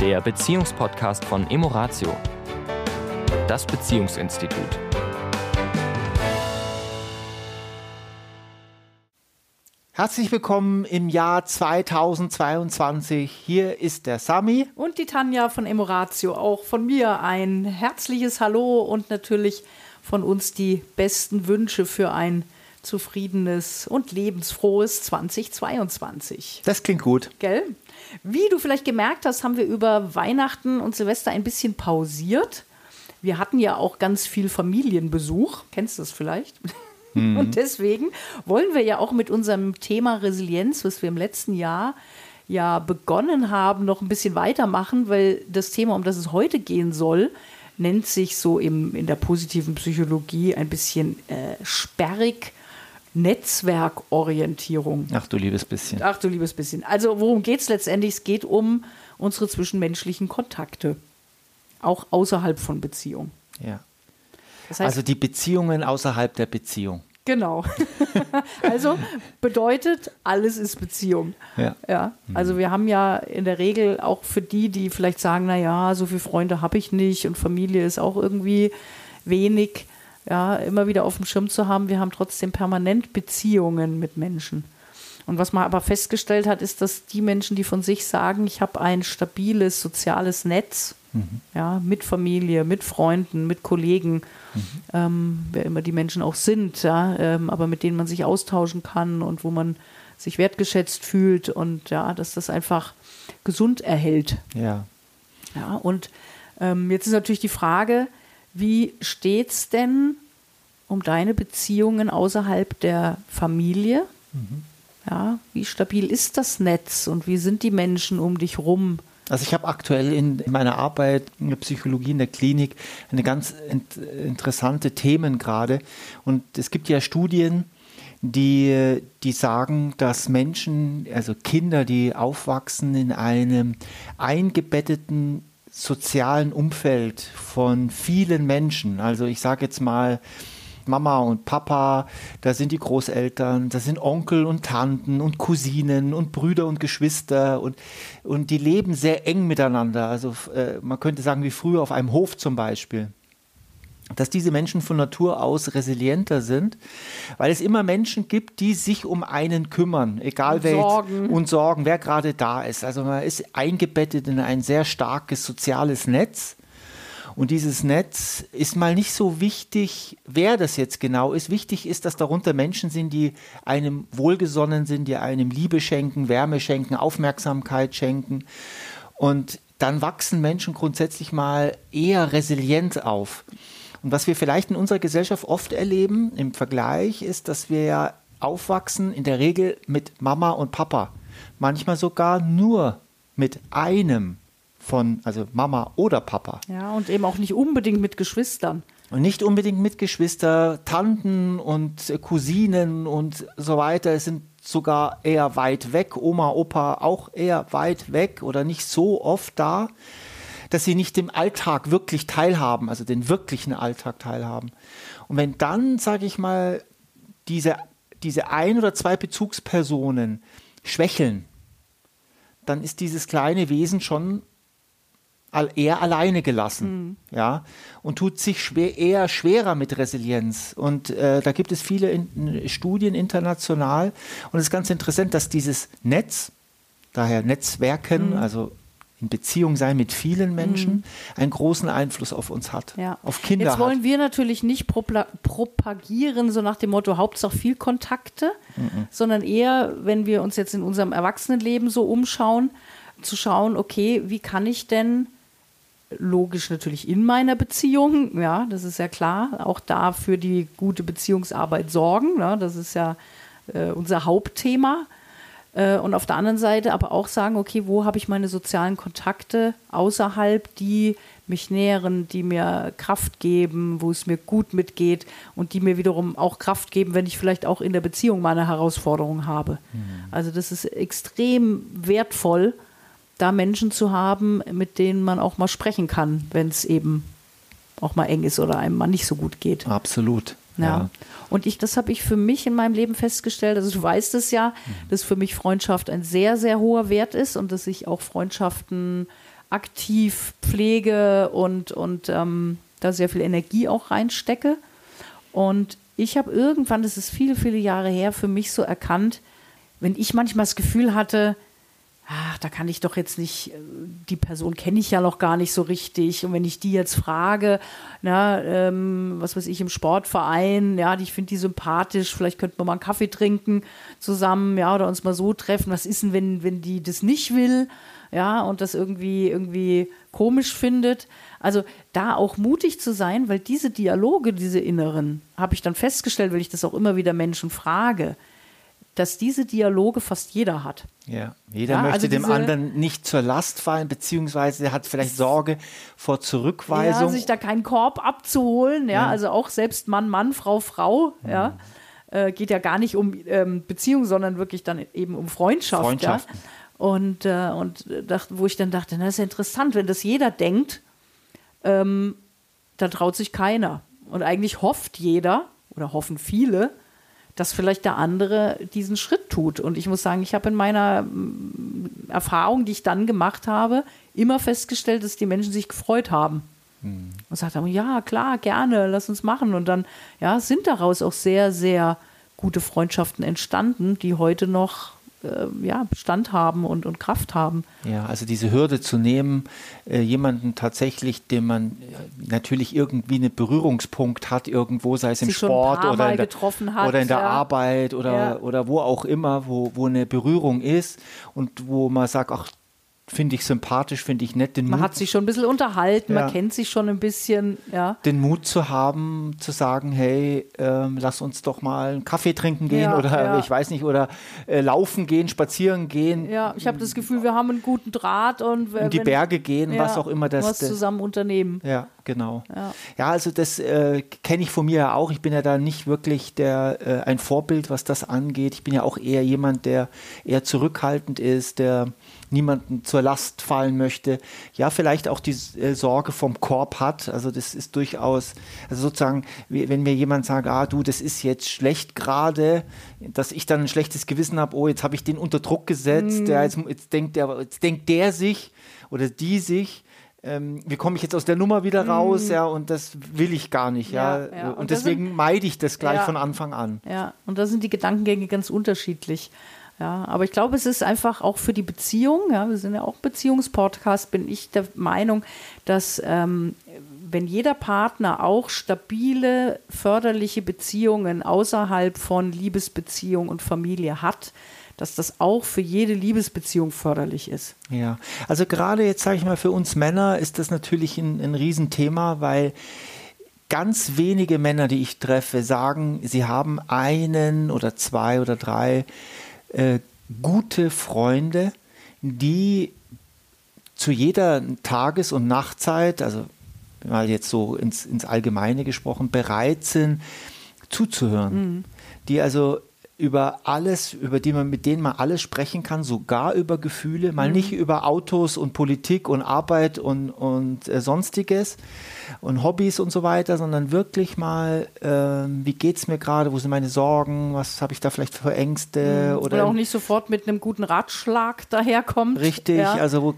der Beziehungspodcast von Emoratio, das Beziehungsinstitut. Herzlich willkommen im Jahr 2022. Hier ist der Sami. Und die Tanja von Emoratio. Auch von mir ein herzliches Hallo und natürlich von uns die besten Wünsche für ein zufriedenes und lebensfrohes 2022. Das klingt gut. Gell? Wie du vielleicht gemerkt hast, haben wir über Weihnachten und Silvester ein bisschen pausiert. Wir hatten ja auch ganz viel Familienbesuch. Kennst du das vielleicht? Mhm. Und deswegen wollen wir ja auch mit unserem Thema Resilienz, was wir im letzten Jahr ja begonnen haben, noch ein bisschen weitermachen, weil das Thema, um das es heute gehen soll, nennt sich so im, in der positiven Psychologie ein bisschen äh, sperrig Netzwerkorientierung. Ach du liebes bisschen. Ach du liebes bisschen. Also worum geht es letztendlich? Es geht um unsere zwischenmenschlichen Kontakte, auch außerhalb von Beziehung. Ja. Das heißt, also die Beziehungen außerhalb der Beziehung. Genau. also bedeutet, alles ist Beziehung. Ja. ja. Also wir haben ja in der Regel auch für die, die vielleicht sagen, naja, so viele Freunde habe ich nicht und Familie ist auch irgendwie wenig, ja, immer wieder auf dem Schirm zu haben, wir haben trotzdem permanent Beziehungen mit Menschen. Und was man aber festgestellt hat, ist, dass die Menschen, die von sich sagen, ich habe ein stabiles soziales Netz, mhm. ja, mit Familie, mit Freunden, mit Kollegen, mhm. ähm, wer immer die Menschen auch sind, ja, ähm, aber mit denen man sich austauschen kann und wo man sich wertgeschätzt fühlt und ja, dass das einfach gesund erhält. Ja. Ja, und ähm, jetzt ist natürlich die Frage, wie steht es denn um deine Beziehungen außerhalb der Familie? Mhm. Ja, wie stabil ist das Netz und wie sind die Menschen um dich rum? Also ich habe aktuell in meiner Arbeit in der Psychologie in der Klinik eine ganz interessante Themen gerade. Und es gibt ja Studien, die, die sagen, dass Menschen, also Kinder, die aufwachsen in einem eingebetteten sozialen Umfeld von vielen Menschen. Also ich sage jetzt mal, Mama und Papa, da sind die Großeltern, da sind Onkel und Tanten und Cousinen und Brüder und Geschwister und, und die leben sehr eng miteinander. Also äh, man könnte sagen, wie früher auf einem Hof zum Beispiel dass diese Menschen von Natur aus resilienter sind, weil es immer Menschen gibt, die sich um einen kümmern, egal und wer sorgen. Und sorgen, wer gerade da ist. Also man ist eingebettet in ein sehr starkes soziales Netz. Und dieses Netz ist mal nicht so wichtig, wer das jetzt genau ist. Wichtig ist, dass darunter Menschen sind, die einem wohlgesonnen sind, die einem Liebe schenken, Wärme schenken, Aufmerksamkeit schenken. Und dann wachsen Menschen grundsätzlich mal eher resilient auf. Und was wir vielleicht in unserer Gesellschaft oft erleben im Vergleich ist, dass wir ja aufwachsen in der Regel mit Mama und Papa. Manchmal sogar nur mit einem von, also Mama oder Papa. Ja, und eben auch nicht unbedingt mit Geschwistern. Und nicht unbedingt mit Geschwister, Tanten und Cousinen und so weiter. Es sind sogar eher weit weg, Oma, Opa auch eher weit weg oder nicht so oft da dass sie nicht dem Alltag wirklich teilhaben, also den wirklichen Alltag teilhaben. Und wenn dann, sage ich mal, diese, diese ein oder zwei Bezugspersonen schwächeln, dann ist dieses kleine Wesen schon eher alleine gelassen, mhm. ja, und tut sich schwer, eher schwerer mit Resilienz. Und äh, da gibt es viele in, Studien international. Und es ist ganz interessant, dass dieses Netz, daher Netzwerken, mhm. also in Beziehung sein mit vielen Menschen, mhm. einen großen Einfluss auf uns hat, ja. auf Kinder Jetzt wollen hat. wir natürlich nicht propagieren, so nach dem Motto Hauptsache viel Kontakte, mhm. sondern eher, wenn wir uns jetzt in unserem Erwachsenenleben so umschauen, zu schauen, okay, wie kann ich denn logisch natürlich in meiner Beziehung, ja, das ist ja klar, auch da für die gute Beziehungsarbeit sorgen, ja, das ist ja äh, unser Hauptthema und auf der anderen Seite aber auch sagen, okay, wo habe ich meine sozialen Kontakte außerhalb, die mich nähren, die mir Kraft geben, wo es mir gut mitgeht und die mir wiederum auch Kraft geben, wenn ich vielleicht auch in der Beziehung meine Herausforderungen habe. Mhm. Also das ist extrem wertvoll, da Menschen zu haben, mit denen man auch mal sprechen kann, wenn es eben auch mal eng ist oder einem mal nicht so gut geht. Absolut. Ja. ja. Und ich, das habe ich für mich in meinem Leben festgestellt. Also du weißt es ja, mhm. dass für mich Freundschaft ein sehr, sehr hoher Wert ist und dass ich auch Freundschaften aktiv pflege und, und ähm, da sehr viel Energie auch reinstecke. Und ich habe irgendwann, das ist viele, viele Jahre her, für mich so erkannt, wenn ich manchmal das Gefühl hatte, ach, da kann ich doch jetzt nicht, äh, die Person kenne ich ja noch gar nicht so richtig. Und wenn ich die jetzt frage, na, ähm, was weiß ich, im Sportverein, ja, ich finde die sympathisch, vielleicht könnten wir mal einen Kaffee trinken zusammen, ja, oder uns mal so treffen. Was ist denn, wenn, wenn die das nicht will, ja, und das irgendwie, irgendwie komisch findet? Also da auch mutig zu sein, weil diese Dialoge, diese inneren, habe ich dann festgestellt, weil ich das auch immer wieder Menschen frage dass diese Dialoge fast jeder hat. Ja, jeder ja, möchte also dem anderen nicht zur Last fallen, beziehungsweise er hat vielleicht Sorge vor Zurückweisung. Ja, sich da keinen Korb abzuholen, ja, ja. also auch selbst Mann, Mann, Frau, Frau, mhm. ja. Äh, geht ja gar nicht um ähm, Beziehung, sondern wirklich dann eben um Freundschaft. Freundschaften. Ja? Und, äh, und dachte, wo ich dann dachte, na, das ist ja interessant, wenn das jeder denkt, ähm, dann traut sich keiner. Und eigentlich hofft jeder oder hoffen viele, dass vielleicht der andere diesen Schritt tut. Und ich muss sagen, ich habe in meiner mm, Erfahrung, die ich dann gemacht habe, immer festgestellt, dass die Menschen sich gefreut haben. Mhm. Und sagt haben, ja, klar, gerne, lass uns machen. Und dann ja, sind daraus auch sehr, sehr gute Freundschaften entstanden, die heute noch ja, Bestand haben und, und Kraft haben. Ja, also diese Hürde zu nehmen, äh, jemanden tatsächlich, dem man äh, natürlich irgendwie einen Berührungspunkt hat, irgendwo, sei es im Sport oder in, der, hat, oder in der ja. Arbeit oder, ja. oder wo auch immer, wo, wo eine Berührung ist und wo man sagt, ach, finde ich sympathisch, finde ich nett. Den man Mut, hat sich schon ein bisschen unterhalten, ja. man kennt sich schon ein bisschen, ja. Den Mut zu haben, zu sagen, hey, ähm, lass uns doch mal einen Kaffee trinken gehen ja, oder ich weiß nicht, oder äh, laufen gehen, spazieren gehen. Ja, ich habe das Gefühl, wir haben einen guten Draht und in die Berge gehen, was auch immer das. Was zusammen unternehmen. Ja, genau. Ja, also das äh, kenne ich von mir ja auch. Ich bin ja da nicht wirklich der äh, ein Vorbild, was das angeht. Ich bin ja auch eher jemand, der eher zurückhaltend ist, der niemanden zur Last fallen möchte, ja, vielleicht auch die äh, Sorge vom Korb hat. Also das ist durchaus, also sozusagen, wenn mir jemand sagt, ah du, das ist jetzt schlecht gerade, dass ich dann ein schlechtes Gewissen habe, oh, jetzt habe ich den unter Druck gesetzt, mm. ja, jetzt, jetzt, denkt der, jetzt denkt der sich oder die sich, ähm, wie komme ich jetzt aus der Nummer wieder raus, mm. ja, und das will ich gar nicht, ja. ja, ja. Und, und, deswegen sind, meide ich das gleich ja, von Anfang an. Ja, und da sind die Gedankengänge ganz unterschiedlich. Ja, aber ich glaube, es ist einfach auch für die Beziehung, ja, wir sind ja auch Beziehungspodcast, bin ich der Meinung, dass ähm, wenn jeder Partner auch stabile, förderliche Beziehungen außerhalb von Liebesbeziehung und Familie hat, dass das auch für jede Liebesbeziehung förderlich ist. Ja, also gerade jetzt sage ich mal, für uns Männer ist das natürlich ein, ein Riesenthema, weil ganz wenige Männer, die ich treffe, sagen, sie haben einen oder zwei oder drei äh, gute Freunde, die zu jeder Tages- und Nachtzeit, also mal jetzt so ins, ins Allgemeine gesprochen, bereit sind zuzuhören. Mhm. Die also über alles, über die man, mit denen man alles sprechen kann, sogar über Gefühle, mal mhm. nicht über Autos und Politik und Arbeit und, und äh, sonstiges und Hobbys und so weiter, sondern wirklich mal, äh, wie geht es mir gerade, wo sind meine Sorgen, was habe ich da vielleicht für Ängste? Mhm. Oder, oder, auch nicht sofort mit einem guten Ratschlag daherkommt. Richtig, ja. also wo,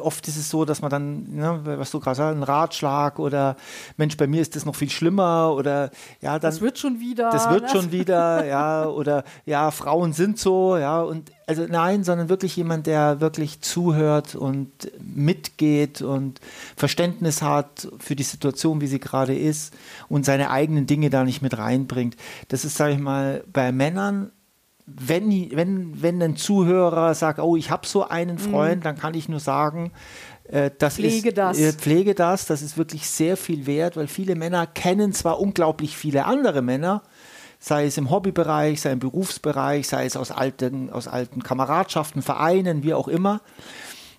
oft ist es so, dass man dann, ne, was du gerade sagst, ein Ratschlag oder Mensch, bei mir ist das noch viel schlimmer oder ja, dann. Das wird schon wieder. Das wird schon wieder, ja, oder ja, Frauen sind so, ja, und also nein, sondern wirklich jemand, der wirklich zuhört und mitgeht und Verständnis hat für die Situation, wie sie gerade ist und seine eigenen Dinge da nicht mit reinbringt. Das ist, sage ich mal, bei Männern wenn, wenn, wenn ein Zuhörer sagt, oh, ich habe so einen mhm. Freund, mhm. dann kann ich nur sagen, äh, das pflege ist, das. Äh, pflege das, das ist wirklich sehr viel wert, weil viele Männer kennen zwar unglaublich viele andere Männer, sei es im Hobbybereich, sei im Berufsbereich, sei es aus alten, aus alten Kameradschaften, Vereinen, wie auch immer.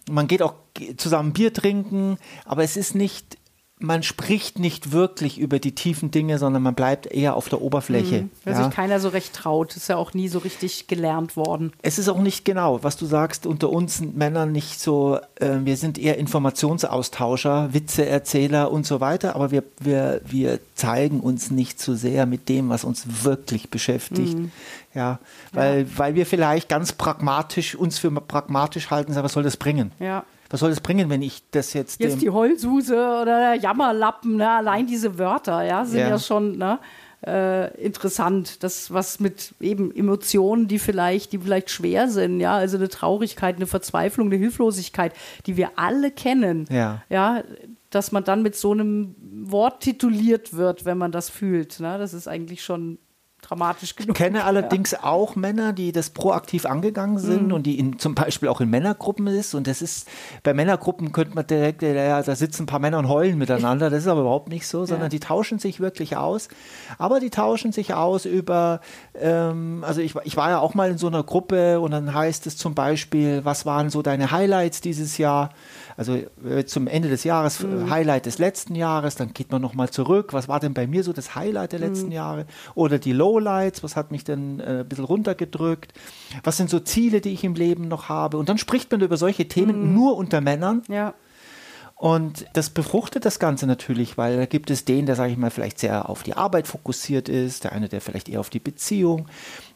Man geht auch zusammen Bier trinken, aber es ist nicht man spricht nicht wirklich über die tiefen Dinge, sondern man bleibt eher auf der Oberfläche. Mhm, weil ja. sich keiner so recht traut. Ist ja auch nie so richtig gelernt worden. Es ist auch nicht genau, was du sagst, unter uns Männern nicht so, äh, wir sind eher Informationsaustauscher, Witzeerzähler und so weiter, aber wir, wir, wir zeigen uns nicht so sehr mit dem, was uns wirklich beschäftigt. Mhm. Ja, weil, ja. weil wir vielleicht ganz pragmatisch uns für pragmatisch halten, sagen, was soll das bringen? Ja. Was soll das bringen, wenn ich das jetzt. Jetzt die Heulsuse oder der Jammerlappen, ne? allein diese Wörter, ja, sind ja, Ja. schon ne, äh, interessant. Das, was mit eben Emotionen, die vielleicht, die vielleicht schwer sind, ja, also eine Traurigkeit, eine Verzweiflung, eine Hilflosigkeit, die wir alle kennen. Ja. Ja, dass man dann mit so einem Wort tituliert wird, wenn man das fühlt. Ne? Das ist eigentlich schon dramatisch genug. Ich kenne allerdings auch Männer, die das proaktiv angegangen sind Mhm. und die in, zum Beispiel auch in Männergruppen ist. Und das ist, bei Männergruppen könnte man direkt, ja, ja, da sitzen ein paar Männer und heulen miteinander. Das ist aber überhaupt nicht so, sondern Ja. die tauschen sich wirklich aus. Aber die tauschen sich aus über, ähm, also ich, ich war ja auch mal in so einer Gruppe und dann heißt es zum Beispiel, was waren so deine Highlights dieses Jahr? Also äh, zum Ende des Jahres, Mhm. äh, Highlight des letzten Jahres, dann geht man nochmal zurück. Was war denn bei mir so das Highlight der Mhm. letzten Jahre? Oder die Lowlights, was hat mich denn äh, ein bisschen runtergedrückt? Was sind so Ziele, die ich im Leben noch habe? Und dann spricht man über solche Themen Mhm. nur unter Männern. Ja. Und das befruchtet das Ganze natürlich, weil da gibt es den, der, sage ich mal, vielleicht sehr auf die Arbeit fokussiert ist, der eine, der vielleicht eher auf die Beziehung.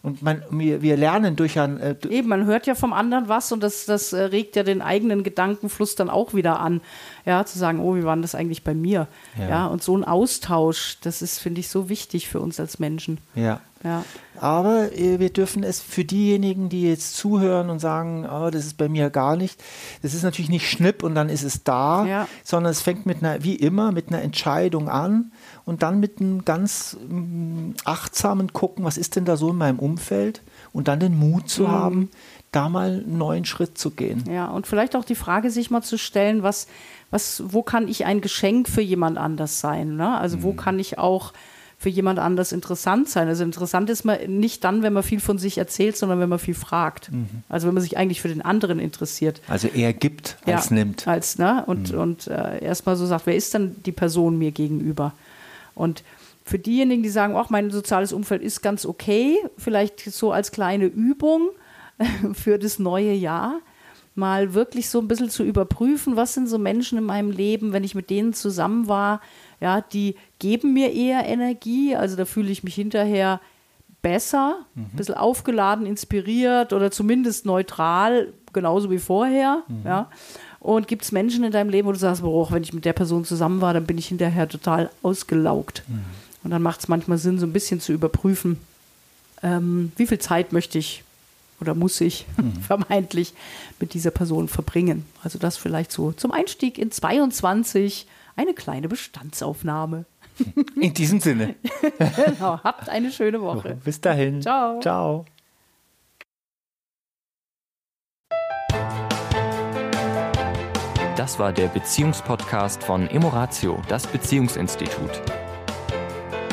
Und man, wir, wir lernen durch ein, äh, Eben, man hört ja vom anderen was und das, das äh, regt ja den eigenen Gedankenfluss dann auch wieder an. Ja, zu sagen, oh, wie war denn das eigentlich bei mir? Ja. Ja, und so ein Austausch, das ist, finde ich, so wichtig für uns als Menschen. ja. Ja. Aber äh, wir dürfen es für diejenigen, die jetzt zuhören und sagen, oh, das ist bei mir gar nicht, das ist natürlich nicht Schnipp und dann ist es da, Ja. sondern es fängt mit einer, wie immer, mit einer Entscheidung an und dann mit einem ganz mm, achtsamen Gucken, was ist denn da so in meinem Umfeld und dann den Mut zu haben, da mal einen neuen Schritt zu gehen. Ja, und vielleicht auch die Frage sich mal zu stellen, was, was, wo kann ich ein Geschenk für jemand anders sein? Ne? Also wo kann ich auch für jemand anders interessant sein? Also interessant ist man nicht dann, wenn man viel von sich erzählt, sondern wenn man viel fragt. Also wenn man sich eigentlich für den anderen interessiert. Also er gibt, als ja, nimmt. Als, ne? Und, und äh, erstmal so sagt, wer ist dann die Person mir gegenüber? Und für diejenigen, die sagen, ach, mein soziales Umfeld ist ganz okay, vielleicht so als kleine Übung für das neue Jahr, mal wirklich so ein bisschen zu überprüfen, was sind so Menschen in meinem Leben, wenn ich mit denen zusammen war, ja, die geben mir eher Energie, also da fühle ich mich hinterher besser, ein bisschen aufgeladen, inspiriert oder zumindest neutral, genauso wie vorher, ja. Und gibt es Menschen in deinem Leben, wo du sagst, boah, wenn ich mit der Person zusammen war, dann bin ich hinterher total ausgelaugt. Und dann macht es manchmal Sinn, so ein bisschen zu überprüfen, ähm, wie viel Zeit möchte ich oder muss ich vermeintlich mit dieser Person verbringen. Also das vielleicht so zum Einstieg in 22 eine kleine Bestandsaufnahme. In diesem Sinne. Genau, habt eine schöne Woche. Bis dahin. Ciao. Ciao. Das war der Beziehungspodcast von Emoratio, das Beziehungsinstitut.